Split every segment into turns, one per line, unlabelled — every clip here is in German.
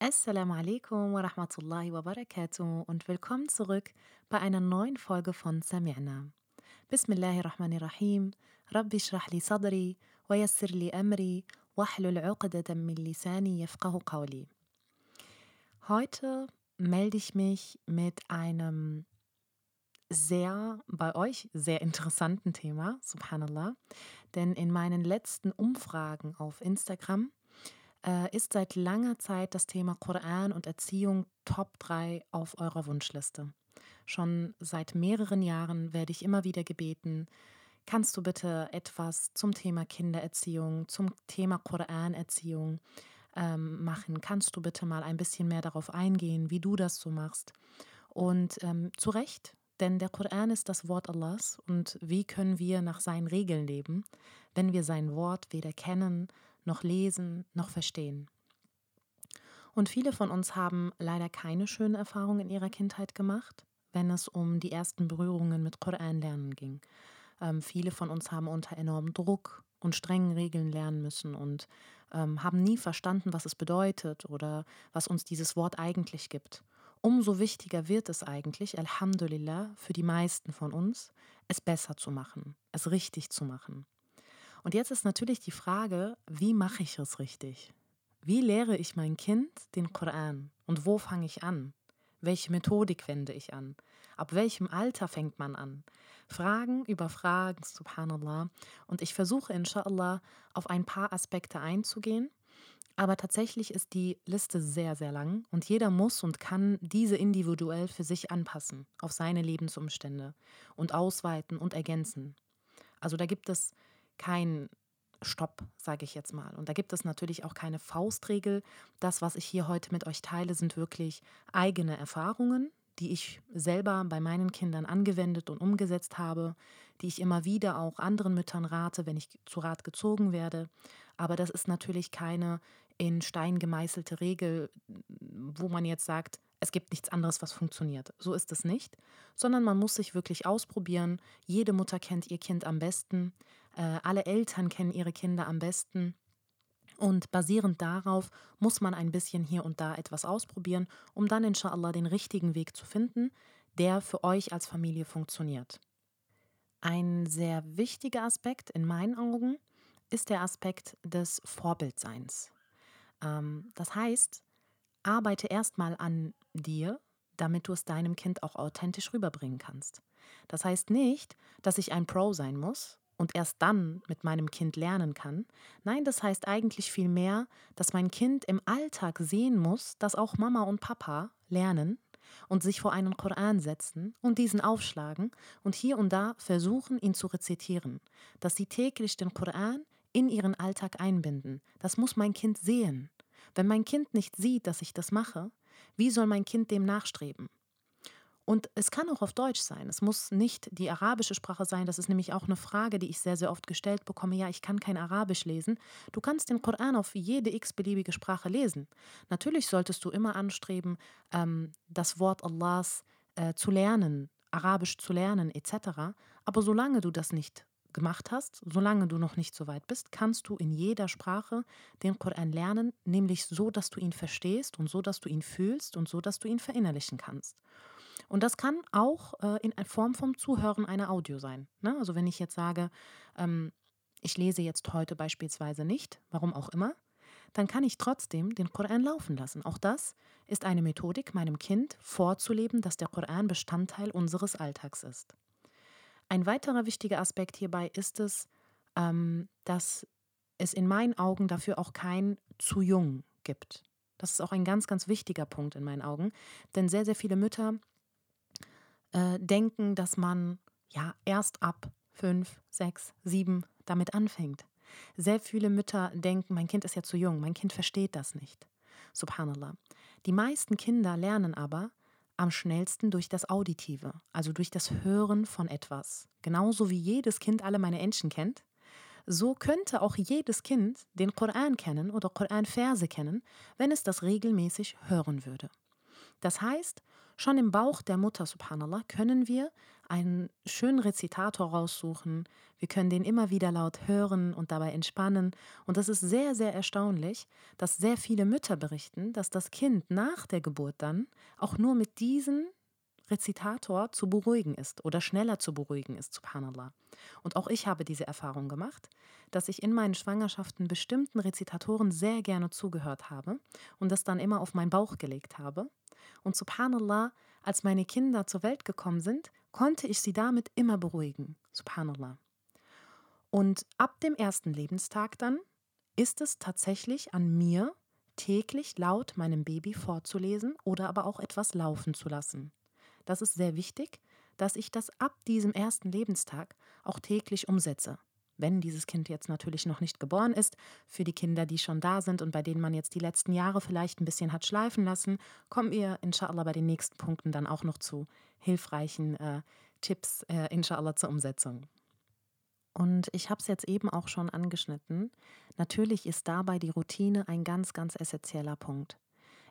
Assalamu alaikum wa rahmatullahi wa barakatuh und willkommen zurück bei einer neuen Folge von Sami'na. Bismillahirrahmanirrahim. Rabbi shrah li sadri wa yassir li amri wahlul 'uqdatan min lisani yafqahu qawli. Heute melde ich mich mit einem sehr bei euch sehr interessanten Thema, subhanallah. Denn in meinen letzten Umfragen auf Instagram äh, ist seit langer Zeit das Thema Koran und Erziehung Top 3 auf eurer Wunschliste. Schon seit mehreren Jahren werde ich immer wieder gebeten, kannst du bitte etwas zum Thema Kindererziehung, zum Thema Koranerziehung ähm, machen? Kannst du bitte mal ein bisschen mehr darauf eingehen, wie du das so machst? Und ähm, zu Recht, denn der Koran ist das Wort Allahs und wie können wir nach seinen Regeln leben, wenn wir sein Wort weder kennen noch lesen, noch verstehen. Und viele von uns haben leider keine schönen Erfahrungen in ihrer Kindheit gemacht, wenn es um die ersten Berührungen mit Koran lernen ging. Ähm, viele von uns haben unter enormem Druck und strengen Regeln lernen müssen und ähm, haben nie verstanden, was es bedeutet oder was uns dieses Wort eigentlich gibt. Umso wichtiger wird es eigentlich, Alhamdulillah, für die meisten von uns, es besser zu machen, es richtig zu machen. Und jetzt ist natürlich die Frage, wie mache ich es richtig? Wie lehre ich mein Kind den Koran? Und wo fange ich an? Welche Methodik wende ich an? Ab welchem Alter fängt man an? Fragen über Fragen, subhanallah. Und ich versuche, inshallah, auf ein paar Aspekte einzugehen. Aber tatsächlich ist die Liste sehr, sehr lang und jeder muss und kann diese individuell für sich anpassen, auf seine Lebensumstände und ausweiten und ergänzen. Also da gibt es kein Stopp, sage ich jetzt mal. Und da gibt es natürlich auch keine Faustregel. Das, was ich hier heute mit euch teile, sind wirklich eigene Erfahrungen, die ich selber bei meinen Kindern angewendet und umgesetzt habe, die ich immer wieder auch anderen Müttern rate, wenn ich zu Rat gezogen werde. Aber das ist natürlich keine in Stein gemeißelte Regel, wo man jetzt sagt, es gibt nichts anderes, was funktioniert. So ist es nicht, sondern man muss sich wirklich ausprobieren. Jede Mutter kennt ihr Kind am besten, äh, alle Eltern kennen ihre Kinder am besten. Und basierend darauf muss man ein bisschen hier und da etwas ausprobieren, um dann inshallah den richtigen Weg zu finden, der für euch als Familie funktioniert. Ein sehr wichtiger Aspekt in meinen Augen ist der Aspekt des Vorbildseins. Ähm, das heißt, arbeite erstmal an dir, damit du es deinem Kind auch authentisch rüberbringen kannst. Das heißt nicht, dass ich ein Pro sein muss und erst dann mit meinem Kind lernen kann. Nein, das heißt eigentlich vielmehr, dass mein Kind im Alltag sehen muss, dass auch Mama und Papa lernen und sich vor einen Koran setzen und diesen aufschlagen und hier und da versuchen, ihn zu rezitieren, dass sie täglich den Koran in ihren Alltag einbinden. Das muss mein Kind sehen. Wenn mein Kind nicht sieht, dass ich das mache, wie soll mein Kind dem nachstreben? Und es kann auch auf Deutsch sein. Es muss nicht die arabische Sprache sein. Das ist nämlich auch eine Frage, die ich sehr, sehr oft gestellt bekomme. Ja, ich kann kein Arabisch lesen. Du kannst den Koran auf jede x-beliebige Sprache lesen. Natürlich solltest du immer anstreben, ähm, das Wort Allahs äh, zu lernen, Arabisch zu lernen, etc. Aber solange du das nicht gemacht hast, solange du noch nicht so weit bist, kannst du in jeder Sprache den Koran lernen, nämlich so, dass du ihn verstehst und so, dass du ihn fühlst und so, dass du ihn verinnerlichen kannst. Und das kann auch äh, in Form vom Zuhören einer Audio sein. Ne? Also wenn ich jetzt sage, ähm, ich lese jetzt heute beispielsweise nicht, warum auch immer, dann kann ich trotzdem den Koran laufen lassen. Auch das ist eine Methodik, meinem Kind vorzuleben, dass der Koran Bestandteil unseres Alltags ist. Ein weiterer wichtiger Aspekt hierbei ist es, ähm, dass es in meinen Augen dafür auch kein zu jung gibt. Das ist auch ein ganz, ganz wichtiger Punkt in meinen Augen, denn sehr, sehr viele Mütter äh, denken, dass man ja erst ab fünf, sechs, sieben damit anfängt. Sehr viele Mütter denken, mein Kind ist ja zu jung, mein Kind versteht das nicht. Subhanallah. Die meisten Kinder lernen aber am schnellsten durch das Auditive, also durch das Hören von etwas. Genauso wie jedes Kind alle meine Entchen kennt, so könnte auch jedes Kind den Koran kennen oder Koranverse kennen, wenn es das regelmäßig hören würde. Das heißt, Schon im Bauch der Mutter, subhanallah, können wir einen schönen Rezitator raussuchen. Wir können den immer wieder laut hören und dabei entspannen. Und das ist sehr, sehr erstaunlich, dass sehr viele Mütter berichten, dass das Kind nach der Geburt dann auch nur mit diesen Rezitator zu beruhigen ist oder schneller zu beruhigen ist, subhanallah. Und auch ich habe diese Erfahrung gemacht, dass ich in meinen Schwangerschaften bestimmten Rezitatoren sehr gerne zugehört habe und das dann immer auf meinen Bauch gelegt habe. Und subhanallah, als meine Kinder zur Welt gekommen sind, konnte ich sie damit immer beruhigen. Subhanallah. Und ab dem ersten Lebenstag dann ist es tatsächlich an mir, täglich laut meinem Baby vorzulesen oder aber auch etwas laufen zu lassen. Das ist sehr wichtig, dass ich das ab diesem ersten Lebenstag auch täglich umsetze. Wenn dieses Kind jetzt natürlich noch nicht geboren ist, für die Kinder, die schon da sind und bei denen man jetzt die letzten Jahre vielleicht ein bisschen hat schleifen lassen, kommen wir inshallah bei den nächsten Punkten dann auch noch zu hilfreichen äh, Tipps, äh, inshallah zur Umsetzung. Und ich habe es jetzt eben auch schon angeschnitten. Natürlich ist dabei die Routine ein ganz, ganz essentieller Punkt.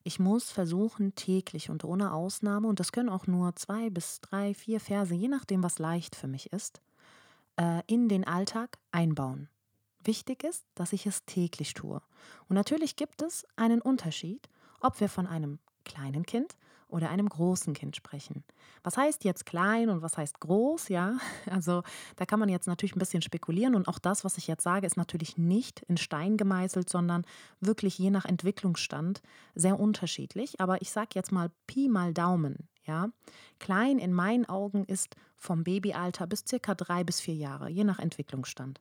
Ich muss versuchen, täglich und ohne Ausnahme, und das können auch nur zwei bis drei, vier Verse, je nachdem, was leicht für mich ist, äh, in den Alltag einbauen. Wichtig ist, dass ich es täglich tue. Und natürlich gibt es einen Unterschied, ob wir von einem kleinen Kind oder einem großen Kind sprechen. Was heißt jetzt klein und was heißt groß? Ja, also da kann man jetzt natürlich ein bisschen spekulieren und auch das, was ich jetzt sage, ist natürlich nicht in Stein gemeißelt, sondern wirklich je nach Entwicklungsstand sehr unterschiedlich. Aber ich sage jetzt mal Pi mal Daumen. Ja, klein in meinen Augen ist vom Babyalter bis circa drei bis vier Jahre, je nach Entwicklungsstand.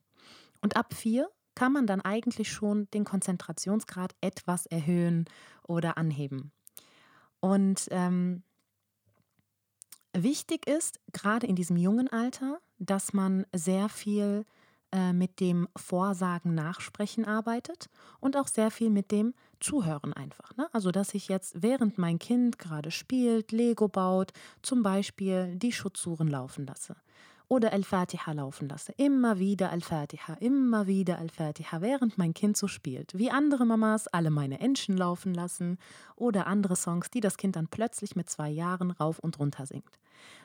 Und ab vier kann man dann eigentlich schon den Konzentrationsgrad etwas erhöhen oder anheben. Und ähm, wichtig ist, gerade in diesem jungen Alter, dass man sehr viel äh, mit dem Vorsagen, Nachsprechen arbeitet und auch sehr viel mit dem Zuhören einfach. Ne? Also, dass ich jetzt, während mein Kind gerade spielt, Lego baut, zum Beispiel die Schutzsuren laufen lasse oder Al-Fatiha laufen lasse. Immer wieder Al-Fatiha, immer wieder Al-Fatiha, während mein Kind so spielt. Wie andere Mamas alle meine Entchen laufen lassen oder andere Songs, die das Kind dann plötzlich mit zwei Jahren rauf und runter singt.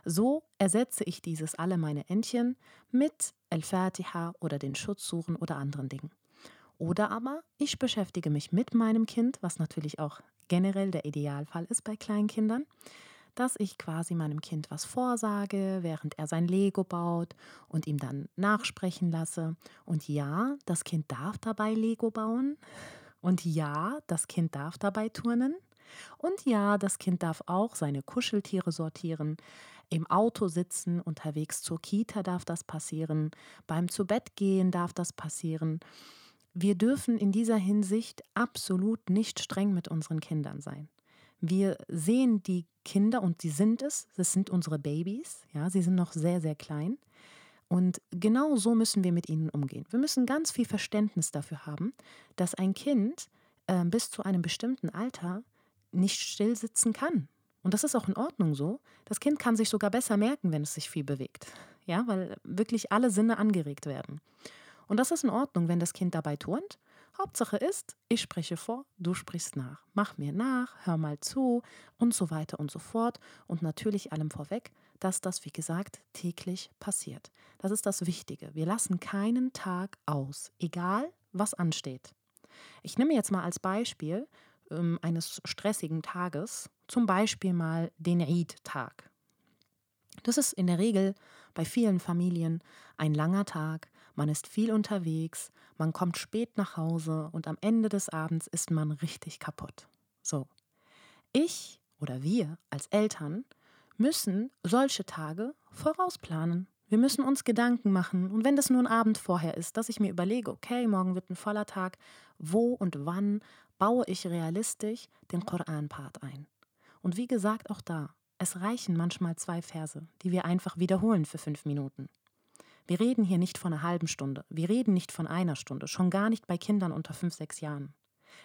So ersetze ich dieses alle meine Entchen mit Al-Fatiha oder den Schutzsuchen oder anderen Dingen. Oder aber ich beschäftige mich mit meinem Kind, was natürlich auch generell der Idealfall ist bei Kleinkindern dass ich quasi meinem Kind was vorsage, während er sein Lego baut und ihm dann nachsprechen lasse. Und ja, das Kind darf dabei Lego bauen. Und ja, das Kind darf dabei turnen. Und ja, das Kind darf auch seine Kuscheltiere sortieren. Im Auto sitzen, unterwegs zur Kita darf das passieren. Beim Zubettgehen darf das passieren. Wir dürfen in dieser Hinsicht absolut nicht streng mit unseren Kindern sein. Wir sehen die Kinder und sie sind es, das sind unsere Babys, ja, sie sind noch sehr, sehr klein. Und genau so müssen wir mit ihnen umgehen. Wir müssen ganz viel Verständnis dafür haben, dass ein Kind äh, bis zu einem bestimmten Alter nicht still sitzen kann. Und das ist auch in Ordnung so. Das Kind kann sich sogar besser merken, wenn es sich viel bewegt. Ja, weil wirklich alle Sinne angeregt werden. Und das ist in Ordnung, wenn das Kind dabei turnt Hauptsache ist, ich spreche vor, du sprichst nach. Mach mir nach, hör mal zu und so weiter und so fort. Und natürlich allem vorweg, dass das, wie gesagt, täglich passiert. Das ist das Wichtige. Wir lassen keinen Tag aus, egal was ansteht. Ich nehme jetzt mal als Beispiel ähm, eines stressigen Tages, zum Beispiel mal den Eid-Tag. Das ist in der Regel bei vielen Familien ein langer Tag, man ist viel unterwegs, man kommt spät nach Hause und am Ende des Abends ist man richtig kaputt. So. Ich oder wir als Eltern müssen solche Tage vorausplanen. Wir müssen uns Gedanken machen. Und wenn das nur ein Abend vorher ist, dass ich mir überlege, okay, morgen wird ein voller Tag, wo und wann baue ich realistisch den Koran-Part ein? Und wie gesagt, auch da, es reichen manchmal zwei Verse, die wir einfach wiederholen für fünf Minuten. Wir reden hier nicht von einer halben Stunde, wir reden nicht von einer Stunde, schon gar nicht bei Kindern unter fünf, sechs Jahren.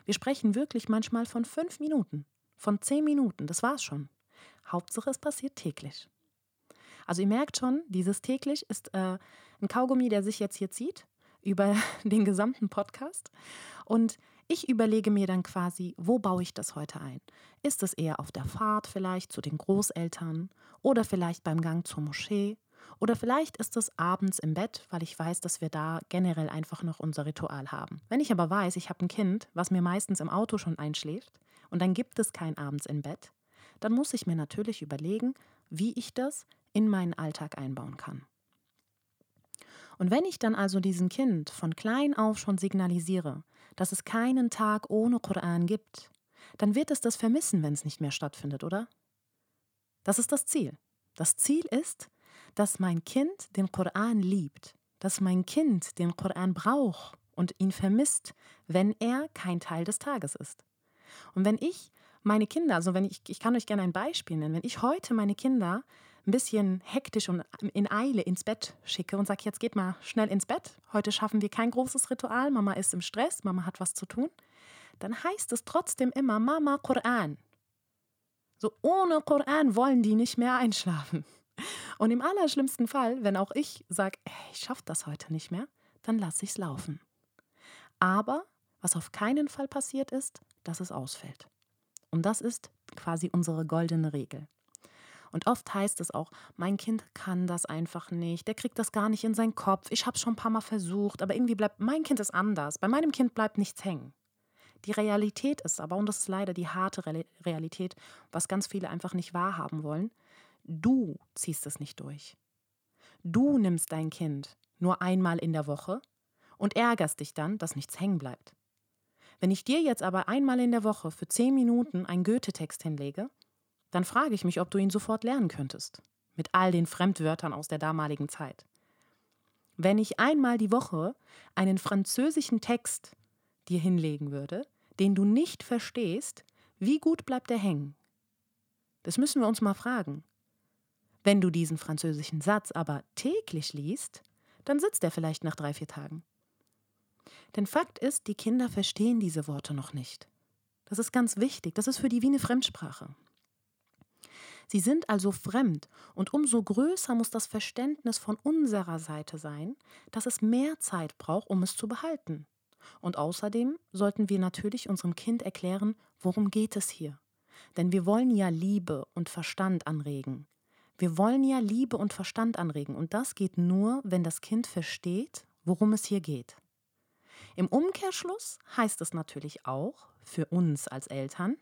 Wir sprechen wirklich manchmal von fünf Minuten, von zehn Minuten, das war's schon. Hauptsache, es passiert täglich. Also ihr merkt schon, dieses täglich ist äh, ein Kaugummi, der sich jetzt hier zieht über den gesamten Podcast. Und ich überlege mir dann quasi, wo baue ich das heute ein? Ist es eher auf der Fahrt vielleicht zu den Großeltern oder vielleicht beim Gang zur Moschee Oder vielleicht ist es abends im Bett, weil ich weiß, dass wir da generell einfach noch unser Ritual haben. Wenn ich aber weiß, ich habe ein Kind, was mir meistens im Auto schon einschläft und dann gibt es kein abends im Bett, dann muss ich mir natürlich überlegen, wie ich das in meinen Alltag einbauen kann. Und wenn ich dann also diesem Kind von klein auf schon signalisiere, dass es keinen Tag ohne Koran gibt, dann wird es das vermissen, wenn es nicht mehr stattfindet, oder? Das ist das Ziel. Das Ziel ist, dass mein Kind den Koran liebt, dass mein Kind den Koran braucht und ihn vermisst, wenn er kein Teil des Tages ist. Und wenn ich meine Kinder, also wenn ich, ich kann euch gerne ein Beispiel nennen, wenn ich heute meine Kinder ein bisschen hektisch und in Eile ins Bett schicke und sage, jetzt geht mal schnell ins Bett, heute schaffen wir kein großes Ritual, Mama ist im Stress, Mama hat was zu tun, dann heißt es trotzdem immer Mama Koran. So ohne Koran wollen die nicht mehr einschlafen. Und im allerschlimmsten Fall, wenn auch ich sage, ich schaffe das heute nicht mehr, dann lasse ich es laufen. Aber was auf keinen Fall passiert ist, dass es ausfällt. Und das ist quasi unsere goldene Regel. Und oft heißt es auch, mein Kind kann das einfach nicht, der kriegt das gar nicht in seinen Kopf, ich habe es schon ein paar Mal versucht, aber irgendwie bleibt, mein Kind ist anders, bei meinem Kind bleibt nichts hängen. Die Realität ist aber, und das ist leider die harte Realität, was ganz viele einfach nicht wahrhaben wollen, du ziehst es nicht durch. Du nimmst dein Kind nur einmal in der Woche und ärgerst dich dann, dass nichts hängen bleibt. Wenn ich dir jetzt aber einmal in der Woche für zehn Minuten einen Goethe-Text hinlege, dann frage ich mich, ob du ihn sofort lernen könntest. Mit all den Fremdwörtern aus der damaligen Zeit. Wenn ich einmal die Woche einen französischen Text dir hinlegen würde, den du nicht verstehst, wie gut bleibt er hängen? Das müssen wir uns mal fragen. Wenn du diesen französischen Satz aber täglich liest, dann sitzt er vielleicht nach drei, vier Tagen. Denn Fakt ist, die Kinder verstehen diese Worte noch nicht. Das ist ganz wichtig. Das ist für die wie eine Fremdsprache. Sie sind also fremd und umso größer muss das Verständnis von unserer Seite sein, dass es mehr Zeit braucht, um es zu behalten. Und außerdem sollten wir natürlich unserem Kind erklären, worum geht es hier. Denn wir wollen ja Liebe und Verstand anregen. Wir wollen ja Liebe und Verstand anregen und das geht nur, wenn das Kind versteht, worum es hier geht. Im Umkehrschluss heißt es natürlich auch für uns als Eltern,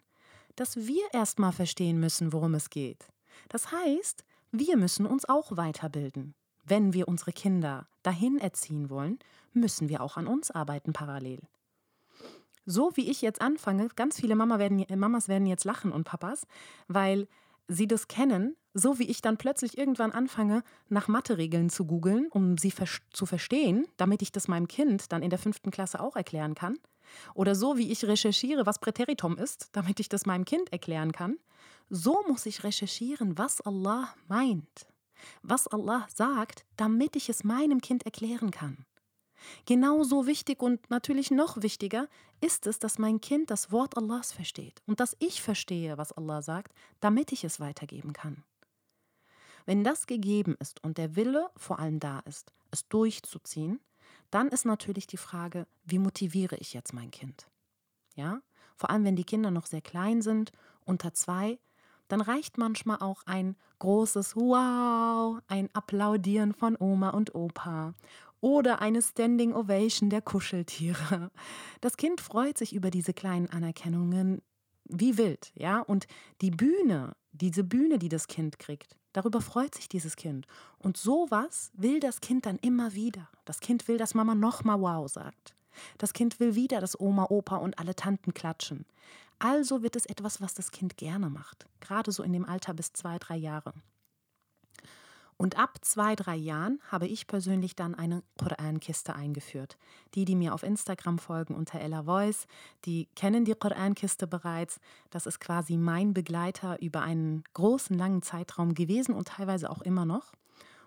dass wir erstmal verstehen müssen, worum es geht. Das heißt, wir müssen uns auch weiterbilden. Wenn wir unsere Kinder dahin erziehen wollen, müssen wir auch an uns arbeiten parallel. So wie ich jetzt anfange, ganz viele Mama werden, Mamas werden jetzt lachen und Papas, weil sie das kennen, so wie ich dann plötzlich irgendwann anfange, nach Mathe-Regeln zu googeln, um sie ver zu verstehen, damit ich das meinem Kind dann in der fünften Klasse auch erklären kann. Oder so wie ich recherchiere, was Präteritum ist, damit ich das meinem Kind erklären kann. So muss ich recherchieren, was Allah meint, was Allah sagt, damit ich es meinem Kind erklären kann. Genauso wichtig und natürlich noch wichtiger ist es, dass mein Kind das Wort Allahs versteht und dass ich verstehe, was Allah sagt, damit ich es weitergeben kann. Wenn das gegeben ist und der Wille vor allem da ist, es durchzuziehen, dann ist natürlich die Frage, wie motiviere ich jetzt mein Kind? Ja, vor allem wenn die Kinder noch sehr klein sind, unter zwei, dann reicht manchmal auch ein großes Wow, ein Applaudieren von Oma und Opa oder eine Standing Ovation der Kuscheltiere. Das Kind freut sich über diese kleinen Anerkennungen wie wild, ja? Und die Bühne, diese Bühne, die das Kind kriegt, darüber freut sich dieses Kind. Und sowas will das Kind dann immer wieder. Das Kind will, dass Mama nochmal Wow sagt. Das Kind will wieder, dass Oma, Opa und alle Tanten klatschen. Also wird es etwas, was das Kind gerne macht, gerade so in dem Alter bis zwei, drei Jahre. Und ab zwei, drei Jahren habe ich persönlich dann eine Korankiste eingeführt. Die, die mir auf Instagram folgen unter Ella Voice, die kennen die Korankiste bereits. Das ist quasi mein Begleiter über einen großen, langen Zeitraum gewesen und teilweise auch immer noch.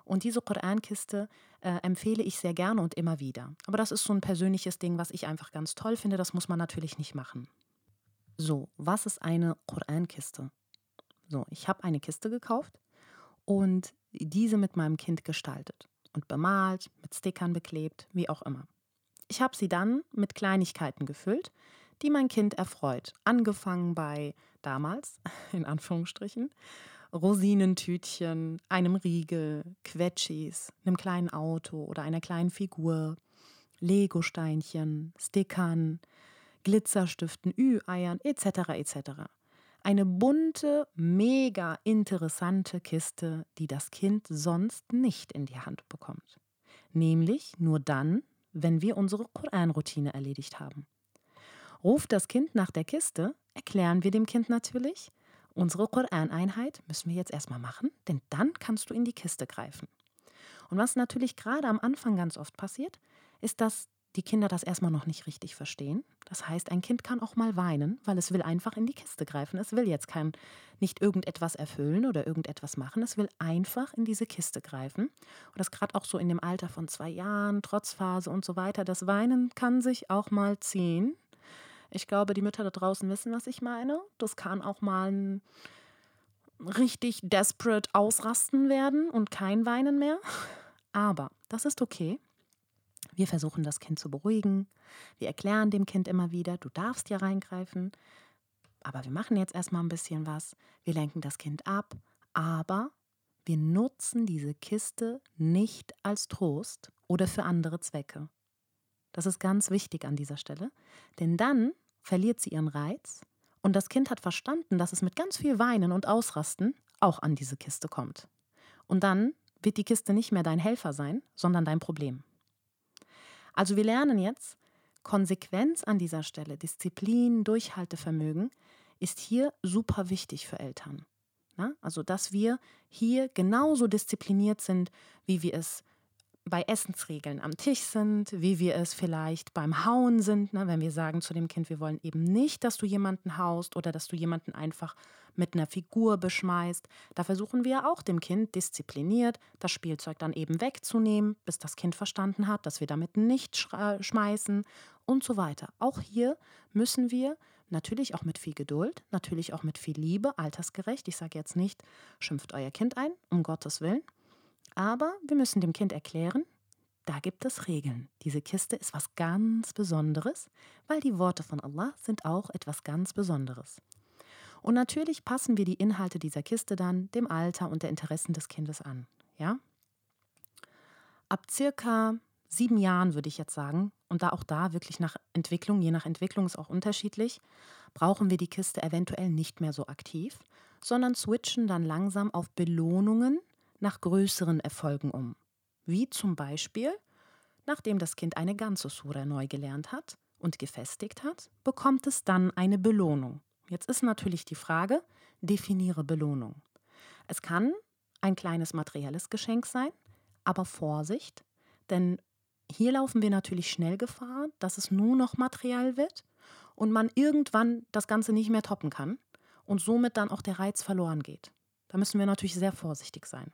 Und diese Korankiste äh, empfehle ich sehr gerne und immer wieder. Aber das ist so ein persönliches Ding, was ich einfach ganz toll finde. Das muss man natürlich nicht machen. So, was ist eine Korankiste? So, ich habe eine Kiste gekauft und diese mit meinem Kind gestaltet und bemalt, mit Stickern beklebt, wie auch immer. Ich habe sie dann mit Kleinigkeiten gefüllt, die mein Kind erfreut, angefangen bei damals, in Anführungsstrichen, Rosinentütchen, einem Riegel, Quetschis, einem kleinen Auto oder einer kleinen Figur, Lego-Steinchen, Stickern, Glitzerstiften, Ü-Eiern etc. etc. Eine bunte, mega interessante Kiste, die das Kind sonst nicht in die Hand bekommt. Nämlich nur dann, wenn wir unsere Koran-Routine erledigt haben. Ruft das Kind nach der Kiste, erklären wir dem Kind natürlich, unsere Koran-Einheit müssen wir jetzt erstmal machen, denn dann kannst du in die Kiste greifen. Und was natürlich gerade am Anfang ganz oft passiert, ist, dass die Kinder das erstmal noch nicht richtig verstehen. Das heißt, ein Kind kann auch mal weinen, weil es will einfach in die Kiste greifen. Es will jetzt kein, nicht irgendetwas erfüllen oder irgendetwas machen. Es will einfach in diese Kiste greifen. Und das gerade auch so in dem Alter von zwei Jahren, Trotzphase und so weiter. Das Weinen kann sich auch mal ziehen. Ich glaube, die Mütter da draußen wissen, was ich meine. Das kann auch mal ein richtig desperate Ausrasten werden und kein Weinen mehr. Aber das ist okay. Wir versuchen das Kind zu beruhigen. Wir erklären dem Kind immer wieder, du darfst ja reingreifen. Aber wir machen jetzt erstmal ein bisschen was. Wir lenken das Kind ab. Aber wir nutzen diese Kiste nicht als Trost oder für andere Zwecke. Das ist ganz wichtig an dieser Stelle, denn dann verliert sie ihren Reiz und das Kind hat verstanden, dass es mit ganz viel Weinen und Ausrasten auch an diese Kiste kommt. Und dann wird die Kiste nicht mehr dein Helfer sein, sondern dein Problem. Also wir lernen jetzt, Konsequenz an dieser Stelle, Disziplin, Durchhaltevermögen ist hier super wichtig für Eltern. Na? Also, dass wir hier genauso diszipliniert sind, wie wir es bei Essensregeln am Tisch sind, wie wir es vielleicht beim Hauen sind, ne? wenn wir sagen zu dem Kind, wir wollen eben nicht, dass du jemanden haust oder dass du jemanden einfach mit einer Figur beschmeißt. Da versuchen wir auch dem Kind diszipliniert das Spielzeug dann eben wegzunehmen, bis das Kind verstanden hat, dass wir damit nicht schmeißen und so weiter. Auch hier müssen wir natürlich auch mit viel Geduld, natürlich auch mit viel Liebe, altersgerecht. Ich sage jetzt nicht, schimpft euer Kind ein, um Gottes Willen. Aber wir müssen dem Kind erklären, da gibt es Regeln. Diese Kiste ist was ganz Besonderes, weil die Worte von Allah sind auch etwas ganz Besonderes. Und natürlich passen wir die Inhalte dieser Kiste dann dem Alter und der Interessen des Kindes an. Ja? Ab circa sieben Jahren würde ich jetzt sagen, und da auch da wirklich nach Entwicklung, je nach Entwicklung ist auch unterschiedlich, brauchen wir die Kiste eventuell nicht mehr so aktiv, sondern switchen dann langsam auf Belohnungen nach größeren Erfolgen um. Wie zum Beispiel, nachdem das Kind eine ganze Sura neu gelernt hat und gefestigt hat, bekommt es dann eine Belohnung. Jetzt ist natürlich die Frage, definiere Belohnung. Es kann ein kleines materielles Geschenk sein, aber Vorsicht, denn hier laufen wir natürlich schnell Gefahr, dass es nur noch materiell wird und man irgendwann das Ganze nicht mehr toppen kann und somit dann auch der Reiz verloren geht. Da müssen wir natürlich sehr vorsichtig sein.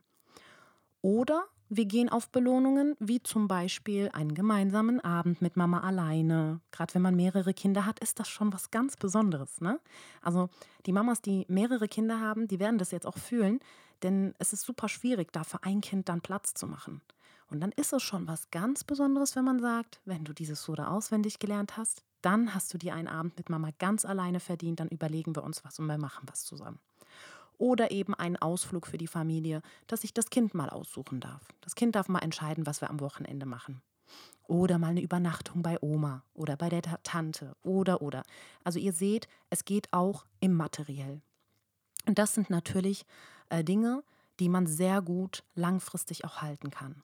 Oder wir gehen auf Belohnungen, wie zum Beispiel einen gemeinsamen Abend mit Mama alleine. Gerade wenn man mehrere Kinder hat, ist das schon was ganz Besonderes. Ne? Also die Mamas, die mehrere Kinder haben, die werden das jetzt auch fühlen, denn es ist super schwierig, da für ein Kind dann Platz zu machen. Und dann ist es schon was ganz Besonderes, wenn man sagt, wenn du dieses Sura auswendig gelernt hast, dann hast du dir einen Abend mit Mama ganz alleine verdient, dann überlegen wir uns was und wir machen was zusammen oder eben einen Ausflug für die Familie, dass sich das Kind mal aussuchen darf. Das Kind darf mal entscheiden, was wir am Wochenende machen. Oder mal eine Übernachtung bei Oma oder bei der Tante oder oder. Also ihr seht, es geht auch im Materiell. Und das sind natürlich äh, Dinge, die man sehr gut langfristig auch halten kann.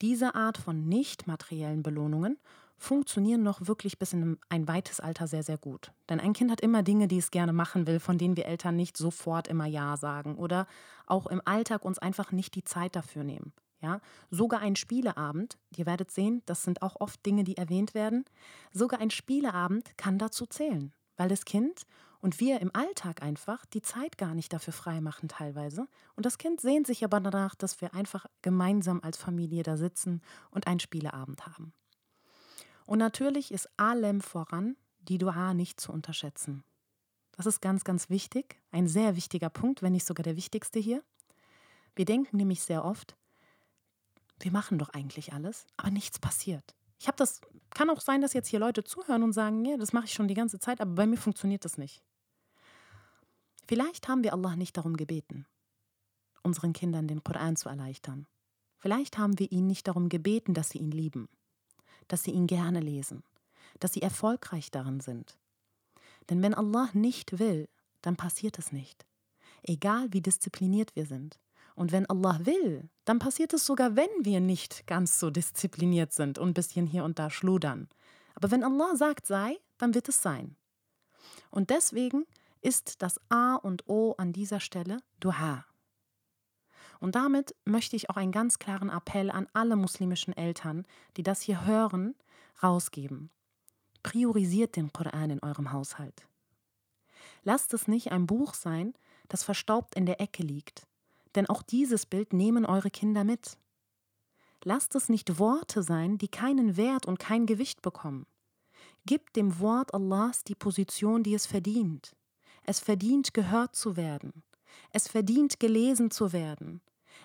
Diese Art von nicht materiellen Belohnungen funktionieren noch wirklich bis in ein weites Alter sehr, sehr gut. Denn ein Kind hat immer Dinge, die es gerne machen will, von denen wir Eltern nicht sofort immer Ja sagen oder auch im Alltag uns einfach nicht die Zeit dafür nehmen. Ja, sogar ein Spieleabend, ihr werdet sehen, das sind auch oft Dinge, die erwähnt werden. Sogar ein Spieleabend kann dazu zählen, weil das Kind und wir im Alltag einfach die Zeit gar nicht dafür freimachen teilweise. Und das Kind sehnt sich aber danach, dass wir einfach gemeinsam als Familie da sitzen und einen Spieleabend haben. Und natürlich ist allem voran die Dua nicht zu unterschätzen. Das ist ganz, ganz wichtig, ein sehr wichtiger Punkt, wenn nicht sogar der wichtigste hier. Wir denken nämlich sehr oft, wir machen doch eigentlich alles, aber nichts passiert. Ich habe das, kann auch sein, dass jetzt hier Leute zuhören und sagen, ja, das mache ich schon die ganze Zeit, aber bei mir funktioniert das nicht. Vielleicht haben wir Allah nicht darum gebeten. unseren Kindern den Koran zu erleichtern. Vielleicht haben wir ihn nicht darum gebeten, dass sie ihn lieben, dass sie ihn gerne lesen, dass sie erfolgreich darin sind. Denn wenn Allah nicht will, dann passiert es nicht. Egal wie diszipliniert wir sind. Und wenn Allah will, dann passiert es sogar, wenn wir nicht ganz so diszipliniert sind und ein bisschen hier und da schludern. Aber wenn Allah sagt sei, dann wird es sein. Und deswegen ist das A und O an dieser Stelle Dua. Und damit möchte ich auch einen ganz klaren Appell an alle muslimischen Eltern, die das hier hören, rausgeben. Priorisiert den Koran in eurem Haushalt. Lasst es nicht ein Buch sein, das verstaubt in der Ecke liegt, denn auch dieses Bild nehmen eure Kinder mit. Lasst es nicht Worte sein, die keinen Wert und kein Gewicht bekommen. Gebt dem Wort Allahs die Position, die es verdient. Es verdient gehört zu werden. Es verdient gelesen zu werden.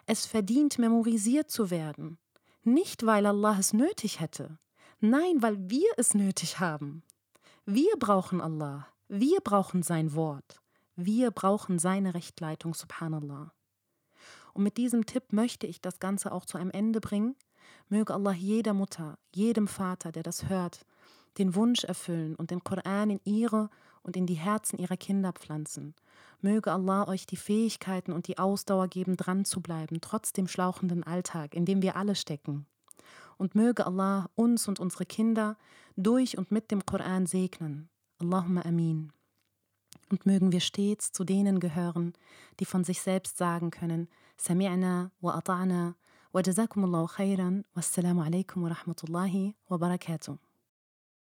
Es verdient memorisiert zu werden. Nicht, weil Allah es nötig hätte. Nein, weil wir es nötig haben. Wir brauchen Allah. Wir brauchen sein Wort. Wir brauchen seine Rechtleitung, subhanallah. Und mit diesem Tipp möchte ich das Ganze auch zu einem Ende bringen. Möge Allah jeder Mutter, jedem Vater, der das hört, den Wunsch erfüllen und den Koran in ihre und in die Herzen ihrer Kinder pflanzen. Möge Allah euch die Fähigkeiten und die Ausdauer geben, dran zu bleiben, trotz dem schlauchenden Alltag, in dem wir alle stecken. Und möge Allah uns und unsere Kinder durch und mit dem Koran segnen. Allahumma amin. Und mögen wir stets zu denen gehören, die von sich selbst sagen können, Sami'na wa ata'na wa jazakumullahu khairan, wassalamu alaikum wa rahmatullahi wa barakatuh.